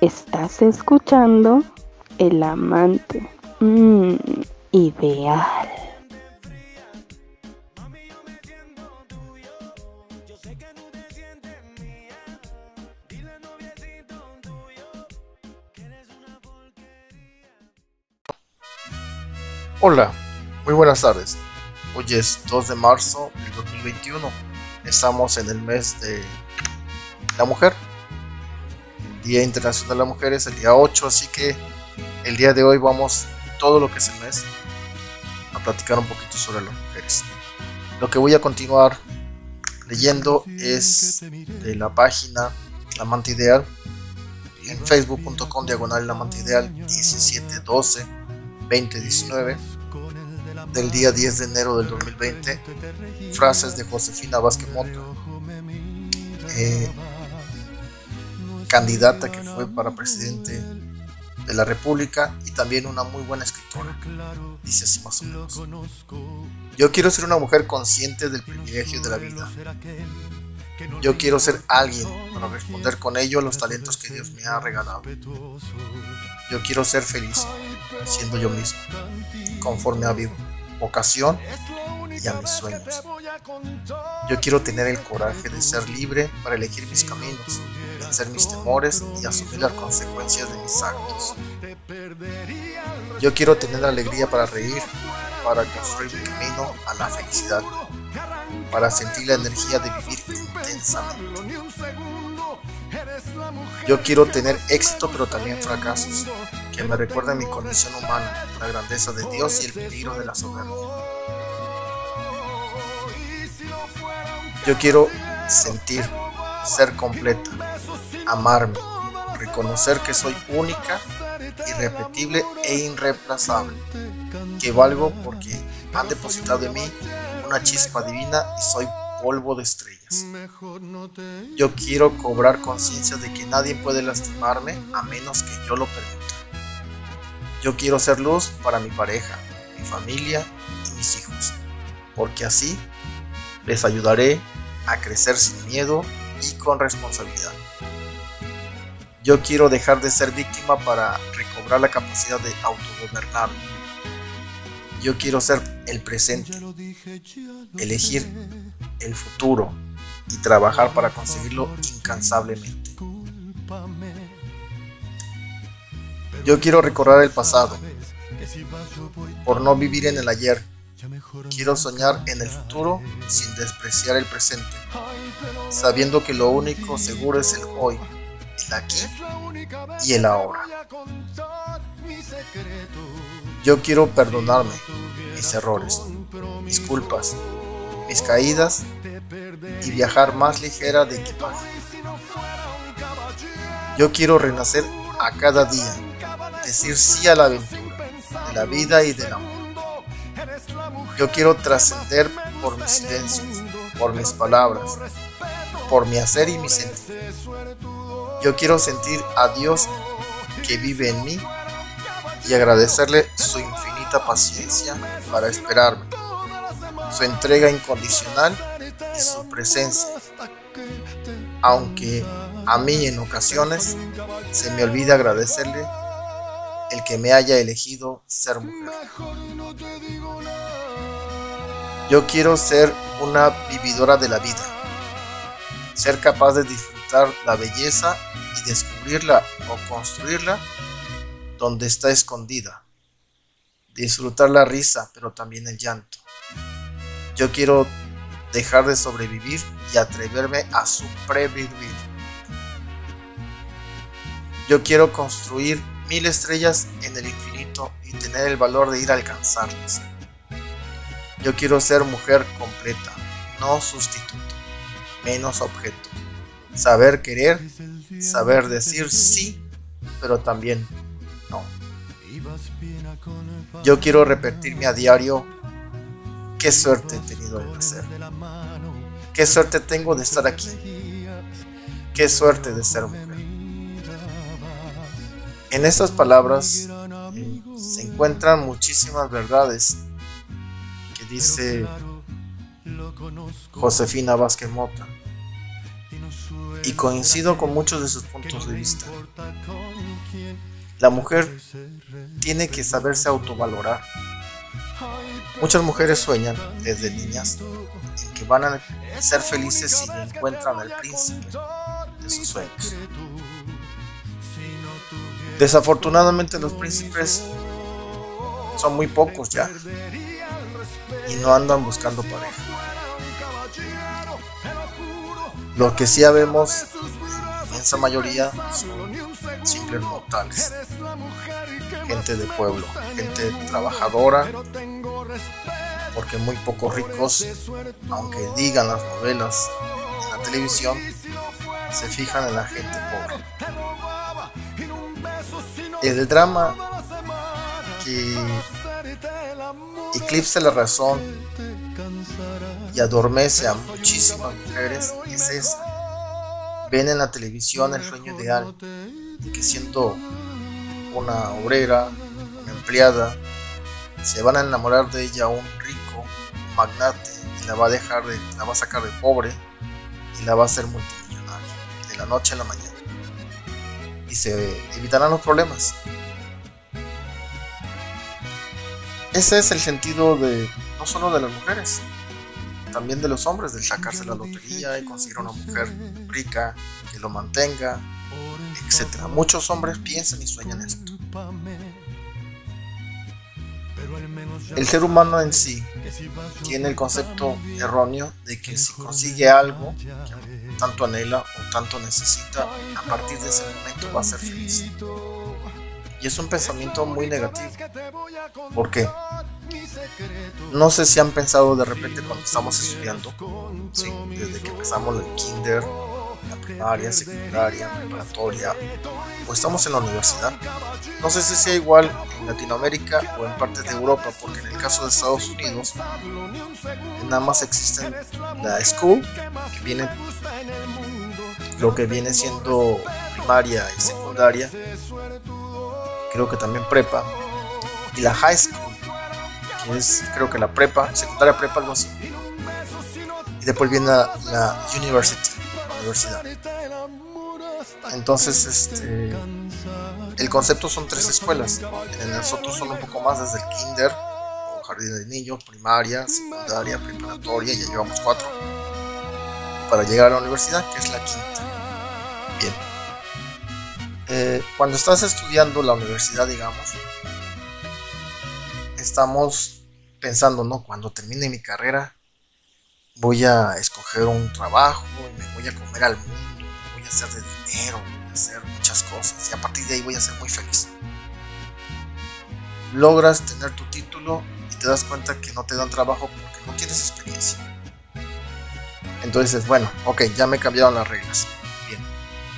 Estás escuchando El Amante. Mmm, ideal. Mami, yo me siento tuyo. Yo sé que no te sientes mía. Dile noviecito tuyo que eres una porquería. Hola, muy buenas tardes. Hoy es 2 de marzo del 2021. Estamos en el mes de la mujer. El Día Internacional de la Mujer es el día 8, así que el día de hoy vamos todo lo que es el mes a platicar un poquito sobre las mujeres. Lo que voy a continuar leyendo es de la página La Amante Ideal en facebook.com diagonal La Amante Ideal 1712 2019 del día 10 de enero del 2020 frases de Josefina Vázquez Mota eh, candidata que fue para presidente de la república y también una muy buena escritora. Dice así más o menos. Yo quiero ser una mujer consciente del privilegio de la vida. Yo quiero ser alguien para responder con ello a los talentos que Dios me ha regalado. Yo quiero ser feliz siendo yo mismo conforme a mi vocación y a mis sueños. Yo quiero tener el coraje de ser libre para elegir mis caminos, vencer mis temores y asumir las consecuencias de mis actos. Yo quiero tener la alegría para reír, para construir mi camino a la felicidad, para sentir la energía de vivir intensamente. Yo quiero tener éxito pero también fracasos, que me recuerden mi condición humana, la grandeza de Dios y el peligro de la soberbia. Yo quiero sentir, ser completa, amarme, reconocer que soy única, irrepetible e irreemplazable, que valgo porque han depositado en mí una chispa divina y soy polvo de estrellas. Yo quiero cobrar conciencia de que nadie puede lastimarme a menos que yo lo permita. Yo quiero ser luz para mi pareja, mi familia y mis hijos, porque así les ayudaré a crecer sin miedo y con responsabilidad. Yo quiero dejar de ser víctima para recobrar la capacidad de autogobernarme. Yo quiero ser el presente, elegir el futuro y trabajar para conseguirlo incansablemente. Yo quiero recordar el pasado por no vivir en el ayer. Quiero soñar en el futuro sin despreciar el presente, sabiendo que lo único seguro es el hoy, el aquí y el ahora. Yo quiero perdonarme mis errores, mis culpas, mis caídas y viajar más ligera de equipaje. Yo quiero renacer a cada día, decir sí a la aventura, de la vida y del amor. Yo quiero trascender por mis silencios, por mis palabras, por mi hacer y mi sentir. Yo quiero sentir a Dios que vive en mí y agradecerle su infinita paciencia para esperarme, su entrega incondicional y su presencia. Aunque a mí en ocasiones se me olvida agradecerle el que me haya elegido ser mujer. Yo quiero ser una vividora de la vida, ser capaz de disfrutar la belleza y descubrirla o construirla donde está escondida, disfrutar la risa pero también el llanto. Yo quiero dejar de sobrevivir y atreverme a sobrevivir. Yo quiero construir mil estrellas en el infinito y tener el valor de ir a alcanzarlas. Yo quiero ser mujer completa, no sustituto, menos objeto. Saber querer, saber decir sí, pero también no. Yo quiero repetirme a diario qué suerte he tenido de nacer. Qué suerte tengo de estar aquí. Qué suerte de ser mujer. En estas palabras se encuentran muchísimas verdades que dice Josefina Vázquez Mota. Y coincido con muchos de sus puntos de vista. La mujer tiene que saberse autovalorar. Muchas mujeres sueñan desde niñas en que van a ser felices si encuentran al príncipe de sus sueños. Desafortunadamente los príncipes son muy pocos ya y no andan buscando pareja. Lo que sí habemos, en inmensa mayoría, son simples mortales. Gente de pueblo, gente trabajadora, porque muy pocos ricos, aunque digan las novelas en la televisión, se fijan en la gente pobre. El drama que eclipsa la razón y adormece a muchísimas mujeres es esa. Ven en la televisión el sueño ideal de que siendo una obrera, una empleada, se van a enamorar de ella un rico, magnate, y la va a dejar de, la va a sacar de pobre y la va a hacer multimillonaria de la noche a la mañana. Y se evitarán los problemas. Ese es el sentido de no solo de las mujeres, también de los hombres, del sacarse la lotería y conseguir una mujer rica que lo mantenga, etc. Muchos hombres piensan y sueñan esto. El ser humano en sí tiene el concepto erróneo de que si consigue algo que tanto anhela o tanto necesita, a partir de ese momento va a ser feliz. Y es un pensamiento muy negativo. ¿Por qué? No sé si han pensado de repente cuando estamos estudiando, desde que empezamos el kinder, primaria, secundaria, preparatoria, o estamos en la universidad. No sé si sea igual en Latinoamérica o en partes de Europa, porque en el caso de Estados Unidos, nada más existe la school, que viene lo que viene siendo primaria y secundaria, creo que también prepa, y la high school, que es creo que la prepa, secundaria prepa, algo así. Y después viene la, la university, universidad. Entonces, este, el concepto son tres escuelas. En nosotros son un poco más desde el kinder, o jardín de niños, primaria, secundaria, preparatoria, ya llevamos cuatro. Para llegar a la universidad, que es la quinta. Bien. Eh, cuando estás estudiando la universidad, digamos, estamos pensando, ¿no? Cuando termine mi carrera, voy a escoger un trabajo, y me voy a comer al mundo, voy a hacer de dinero, voy a hacer muchas cosas y a partir de ahí voy a ser muy feliz. Logras tener tu título y te das cuenta que no te dan trabajo porque no tienes experiencia. Entonces, bueno, ok, ya me cambiaron las reglas. Bien,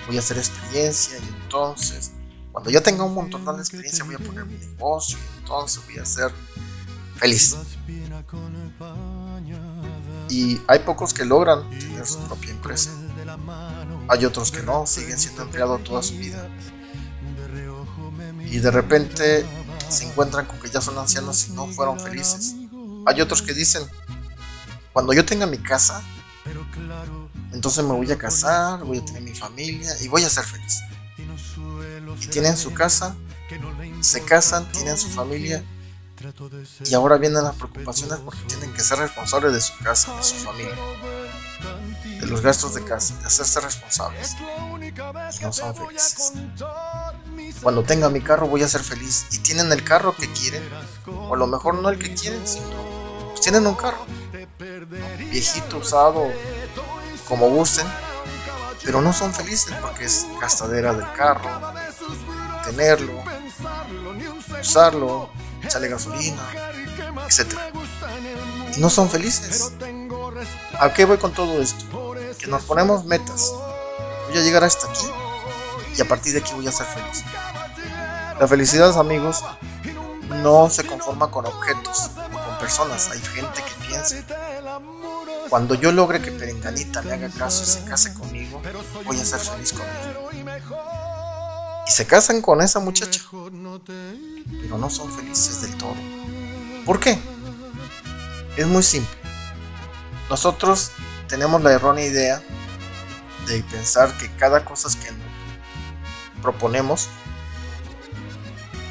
voy a hacer experiencia y entonces, cuando ya tenga un montón de experiencia, voy a poner mi negocio y entonces voy a ser feliz. Y hay pocos que logran tener su propia empresa. Hay otros que no, siguen siendo empleados toda su vida. Y de repente se encuentran con que ya son ancianos y no fueron felices. Hay otros que dicen, cuando yo tenga mi casa, entonces me voy a casar, voy a tener mi familia y voy a ser feliz. Y tienen su casa, se casan, tienen su familia y ahora vienen las preocupaciones porque tienen que ser responsables de su casa, de su familia, de los gastos de casa, de hacerse responsables. Y no son felices. Cuando tenga mi carro voy a ser feliz. Y tienen el carro que quieren, o a lo mejor no el que quieren, sino pues tienen un carro, viejito, usado, como gusten, pero no son felices porque es gastadera del carro, tenerlo, usarlo, echarle gasolina, etc. Y no son felices. ¿A qué voy con todo esto? Que nos ponemos metas. Voy a llegar hasta aquí y a partir de aquí voy a ser feliz. La felicidad, amigos, no se conforma con objetos o con personas. Hay gente que piensa, cuando yo logre que Perenganita me haga caso y se case conmigo, voy a ser feliz con ella. Y se casan con esa muchacha, pero no son felices del todo. ¿Por qué? Es muy simple. Nosotros tenemos la errónea idea de pensar que cada cosa que nos proponemos,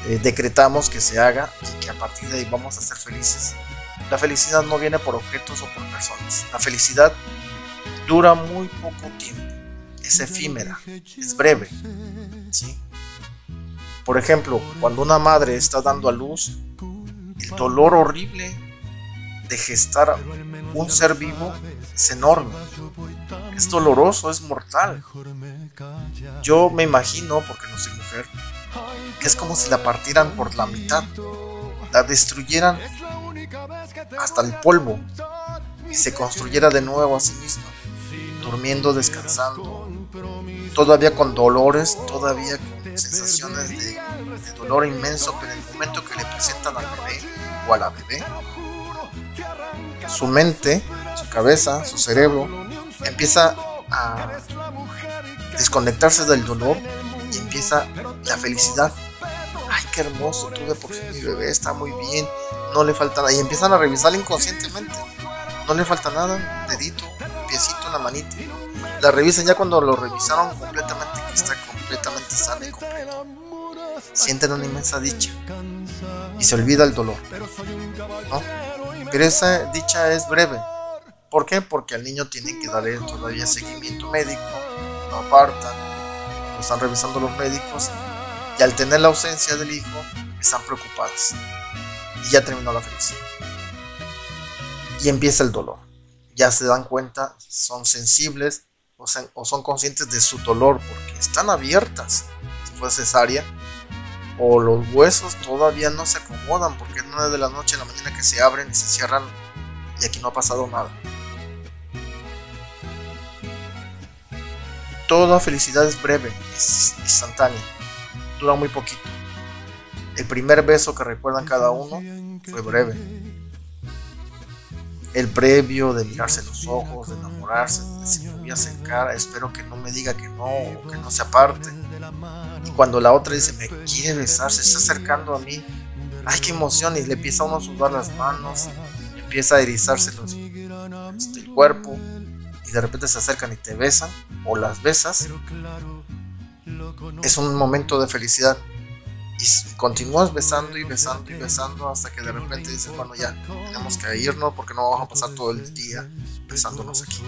eh, decretamos que se haga y que a partir de ahí vamos a ser felices. La felicidad no viene por objetos o por personas. La felicidad dura muy poco tiempo, es efímera, es breve. ¿Sí? Por ejemplo, cuando una madre está dando a luz, el dolor horrible de gestar un ser vivo es enorme. Es doloroso, es mortal. Yo me imagino, porque no soy mujer, que es como si la partieran por la mitad, la destruyeran hasta el polvo y se construyera de nuevo a sí misma, durmiendo, descansando, todavía con dolores, todavía con sensaciones de, dolor inmenso, pero en el momento que le presentan al bebé o a la bebé, su mente, su cabeza, su cerebro empieza a desconectarse del dolor y empieza la felicidad. Ay, qué hermoso, tuve por fin mi bebé, está muy bien, no le falta nada. Y empiezan a revisar inconscientemente. No le falta nada, dedito, piecito, una manita. La revisan ya cuando lo revisaron completamente, que está completamente sano y completo. Sienten una inmensa dicha y se olvida el dolor. ¿no? Pero esa dicha es breve. ¿Por qué? Porque al niño tienen que darle todavía seguimiento médico, lo apartan, lo están revisando los médicos y al tener la ausencia del hijo están preocupados y ya terminó la felicidad. Y empieza el dolor. Ya se dan cuenta, son sensibles o, son conscientes de su dolor porque están abiertas, si fue cesárea, o los huesos todavía no se acomodan porque es de la noche a la mañana que se abren y se cierran y aquí no ha pasado nada. Toda felicidad es breve, es instantánea, dura muy poquito. El primer beso que recuerdan cada uno fue breve. El previo de mirarse los ojos, de enamorarse, de decir voy a acercar, espero que no me diga que no, que no se aparte. Y cuando la otra dice me quiere besar, se está acercando a mí, ay qué emoción, y le empieza a uno a sudar las manos, empieza a erizarse los, este, el cuerpo, y de repente se acercan y te besan, o las besas. Es un momento de felicidad y continúas besando y besando y besando hasta que de repente dices, bueno, ya tenemos que irnos porque no vamos a pasar todo el día besándonos aquí.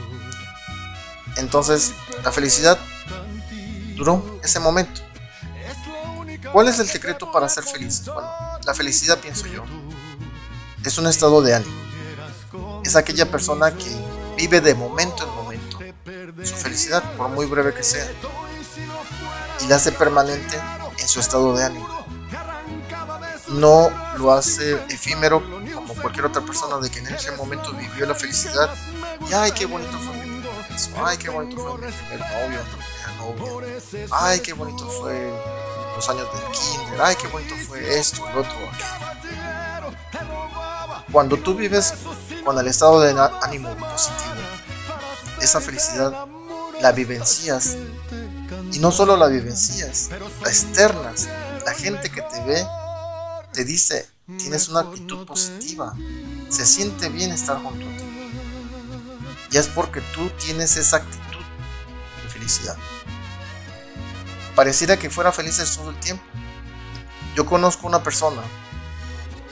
Entonces, la felicidad duró ese momento. ¿Cuál es el secreto para ser feliz? Bueno, la felicidad, pienso yo, es un estado de ánimo. Es aquella persona que vive de momento en momento su felicidad, por muy breve que sea, y la hace permanente en su estado de ánimo no lo hace efímero como cualquier otra persona de que en ese momento vivió la felicidad y ay qué bonito fue mi ay qué bonito fue mi primer novio, novia, ay qué bonito fue los años del kinder, ay qué bonito fue esto, el otro. Cuando tú vives con el estado de ánimo positivo, esa felicidad la vivencias. Y no solo la vivencias, la externas, la gente que te ve te dice, tienes una actitud positiva, se siente bien estar junto a ti. Y es porque tú tienes esa actitud de felicidad. Pareciera que fuera felices todo el tiempo. Yo conozco una persona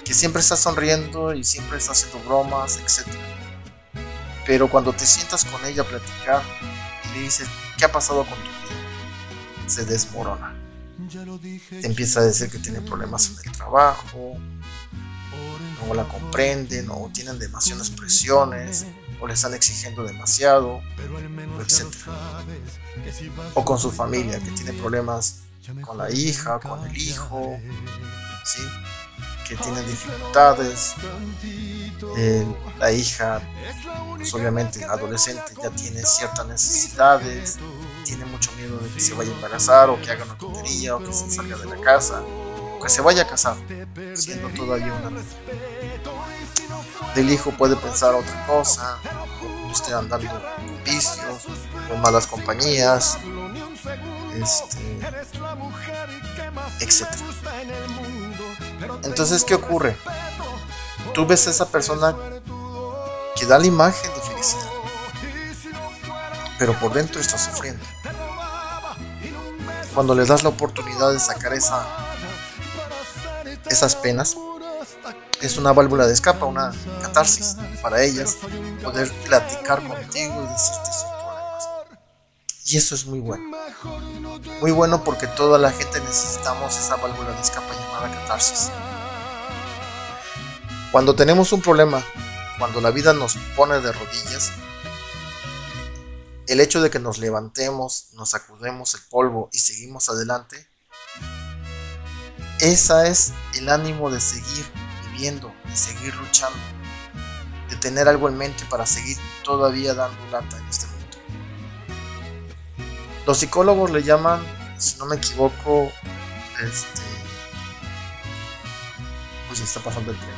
que siempre está sonriendo y siempre está haciendo bromas, etc. Pero cuando te sientas con ella a platicar y le dices, ¿qué ha pasado con tu vida? Se desmorona te empieza a decir que tiene problemas en el trabajo, no la comprenden, o tienen demasiadas presiones, o le están exigiendo demasiado, etc. O con su familia, que tiene problemas con la hija, con el hijo, ¿sí? que tienen dificultades. Eh, la hija, pues obviamente adolescente, ya tiene ciertas necesidades, tiene mucho miedo de que se vaya a embarazar o que haga una tontería o que se salga de la casa o que se vaya a casar, siendo todavía una niña. Del hijo puede pensar otra cosa, esté andando con vicios, con malas compañías, este, etc. Entonces, ¿qué ocurre? Tú ves a esa persona que da la imagen de felicidad. Pero por dentro está sufriendo. Cuando les das la oportunidad de sacar esa, esas penas, es una válvula de escape, una catarsis para ellas, poder platicar contigo y decirte sus problemas. Y eso es muy bueno. Muy bueno porque toda la gente necesitamos esa válvula de escape llamada catarsis. Cuando tenemos un problema, cuando la vida nos pone de rodillas, el hecho de que nos levantemos, nos sacudemos el polvo y seguimos adelante, esa es el ánimo de seguir de seguir luchando, de tener algo en mente para seguir todavía dando lata en este mundo. Los psicólogos le llaman, si no me equivoco, este... Uy, está pasando el tren.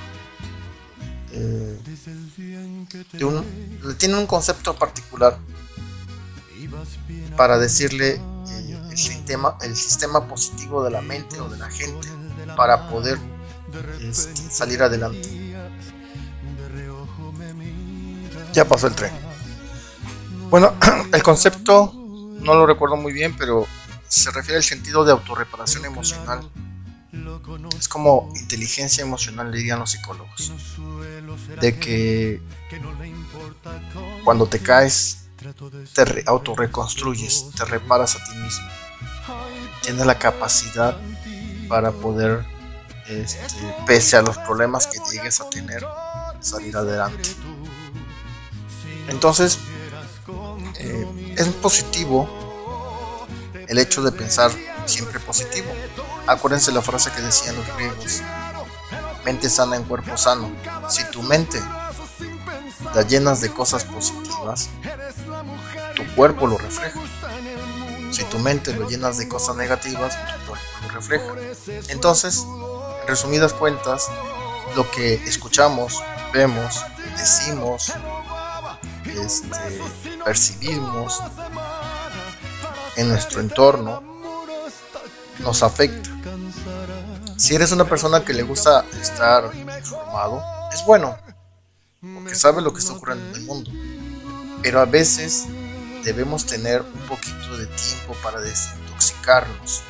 Eh, tiene un concepto particular para decirle eh, el sistema positivo de la mente o de la gente para poder salir adelante. Ya pasó el tren. Bueno, el concepto no lo recuerdo muy bien, pero se refiere al sentido de autorreparación emocional. Es como inteligencia emocional, dirían los psicólogos. De que cuando te caes, te autorreconstruyes, te reparas a ti mismo. Tienes la capacidad para poder este, pese a los problemas que llegues a tener, salir adelante. Entonces, eh, es positivo el hecho de pensar siempre positivo. Acuérdense la frase que decían los griegos, mente sana en cuerpo sano. Si tu mente la llenas de cosas positivas, tu cuerpo lo refleja. Si tu mente lo llenas de cosas negativas, tu cuerpo lo refleja. Entonces, en resumidas cuentas, lo que escuchamos, vemos, decimos, este, percibimos en nuestro entorno nos afecta. Si eres una persona que le gusta estar informado, es bueno, porque sabe lo que está ocurriendo en el mundo. Pero a veces debemos tener un poquito de tiempo para desintoxicarnos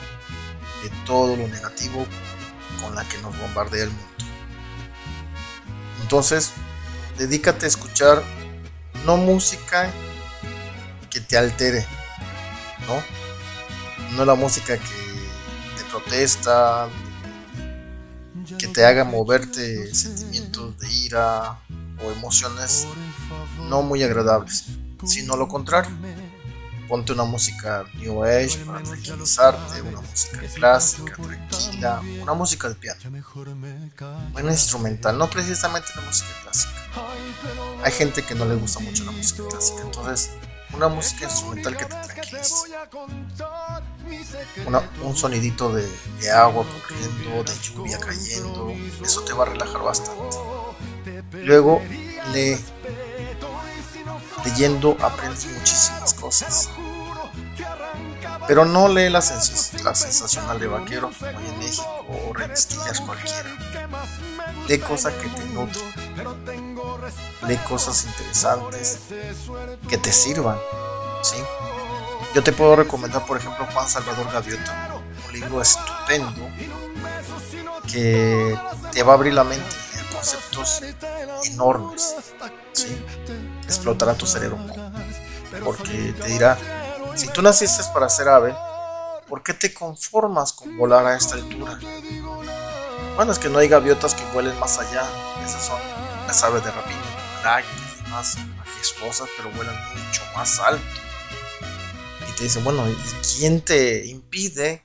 de todo lo negativo con la que nos bombardea el mundo. Entonces, dedícate a escuchar no música que te altere, ¿no? No la música que te protesta, que te haga moverte sentimientos de ira o emociones no muy agradables, sino lo contrario ponte una música New Age para tranquilizarte, una música clásica, tranquila, una música de piano, una instrumental, no precisamente la música clásica. Hay gente que no le gusta mucho la música clásica, entonces una música instrumental que te tranquilice. un sonidito de, de agua corriendo, de lluvia cayendo, eso te va a relajar bastante. Luego lee leyendo aprendes muchísimas cosas. Pero no lee la, la sensacional de vaquero como en México o revistillas cualquiera. Lee cosas que te nutren. Lee cosas interesantes que te sirvan. ¿sí? Yo te puedo recomendar, por ejemplo, Juan Salvador Gaviota, un libro estupendo que te va a abrir la mente en conceptos enormes. ¿sí? explotará tu cerebro. Porque te dirá, si tú naciste para ser ave, ¿por qué te conformas con volar a esta altura? Bueno, es que no hay gaviotas que vuelen más allá. Esas son las aves de rapiña, águilas más majestuosas, pero vuelan mucho más alto. Y te dicen, bueno, ¿y quién te impide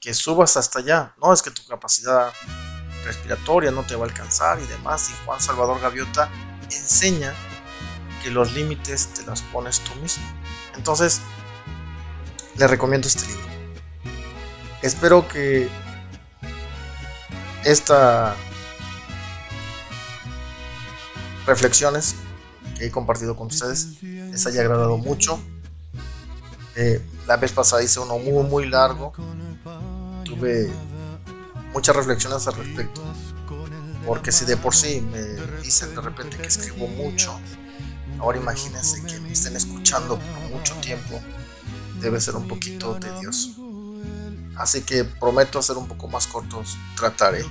que subas hasta allá? No, es que tu capacidad respiratoria no te va a alcanzar y demás. Y Juan Salvador Gaviota enseña que los límites te las pones tú mismo. Entonces, le recomiendo este libro. Espero que estas reflexiones que he compartido con ustedes les haya agradado mucho. Eh, la vez pasada hice uno muy muy largo. Tuve muchas reflexiones al respecto. Porque si de por sí me dicen de repente que escribo mucho, ahora imagínense que me estén escuchando tiempo, debe ser un poquito tedioso. Así que prometo ser un poco más cortos, trataré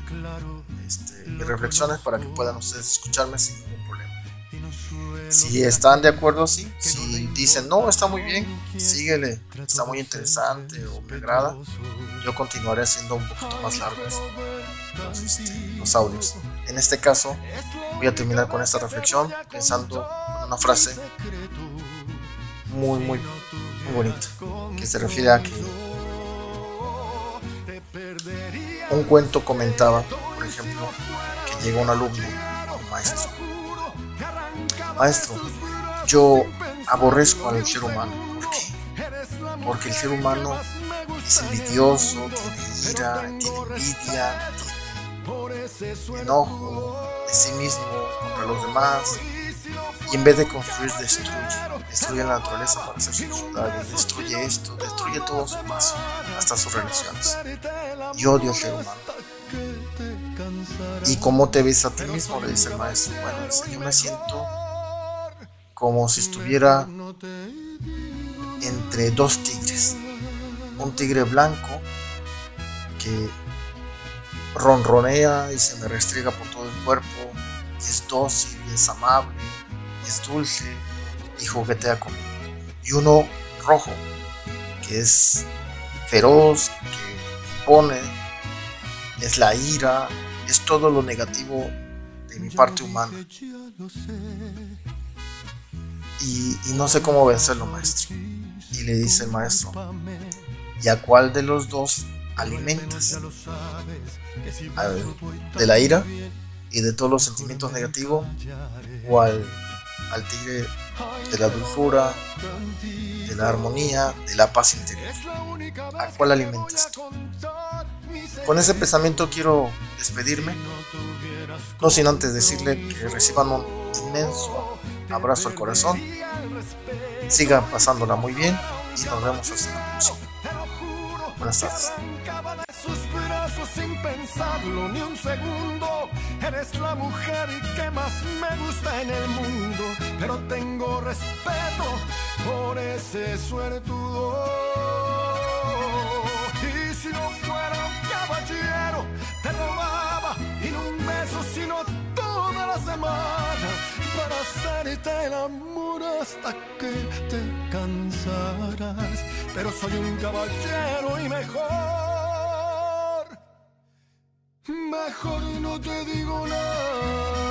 este, mis reflexiones para que puedan ustedes escucharme sin ningún problema. Si están de acuerdo, sí. Si dicen, no, está muy bien, síguele, está muy interesante o me agrada, yo continuaré haciendo un poquito más largos los, este, los audios. En este caso, voy a terminar con esta reflexión pensando en una frase muy, muy, muy bonita, que se refiere a que un cuento comentaba, por ejemplo, que llega un alumno un maestro. Maestro, yo aborrezco al ser humano. ¿Por qué? Porque el ser humano es envidioso, tiene ira, tiene envidia, tiene enojo de sí mismo contra los demás. Y en vez de construir, destruye. Destruye la naturaleza para hacer sus ciudades. Destruye esto, destruye todo su paso, hasta sus relaciones. Y odio al ser humano. ¿Y cómo te ves a ti mismo? Le dice el maestro. Bueno, dice, yo me siento como si estuviera entre dos tigres. Un tigre blanco que ronronea y se me restriega por todo el cuerpo, es dócil y es amable, es dulce y juguetea conmigo. Y uno rojo, que es feroz, que impone, es la ira, es todo lo negativo de mi parte humana. Y, y no sé cómo vencerlo, maestro. Y le dice el maestro, ¿y a cuál de los dos alimentas? ¿Al de la ira y de todos los sentimientos negativos? ¿O al, al tigre de la dulzura, de la armonía, de la paz interior? ¿A cuál alimentas tú? Con ese pensamiento quiero despedirme, no sin antes decirle que reciban un inmenso abrazo al corazón, sigan pasándola muy bien y nos vemos hasta la próxima. Buenas tardes. Sin pensarlo ni un segundo. Eres la mujer que más me gusta en el mundo, pero tengo respeto por ese suertudo. Y si no fuera un caballero, te robaba y no un beso, sino toda la semana para hacerte el amor hasta que te cansarás. Pero soy un caballero y mejor, mejor no te digo nada.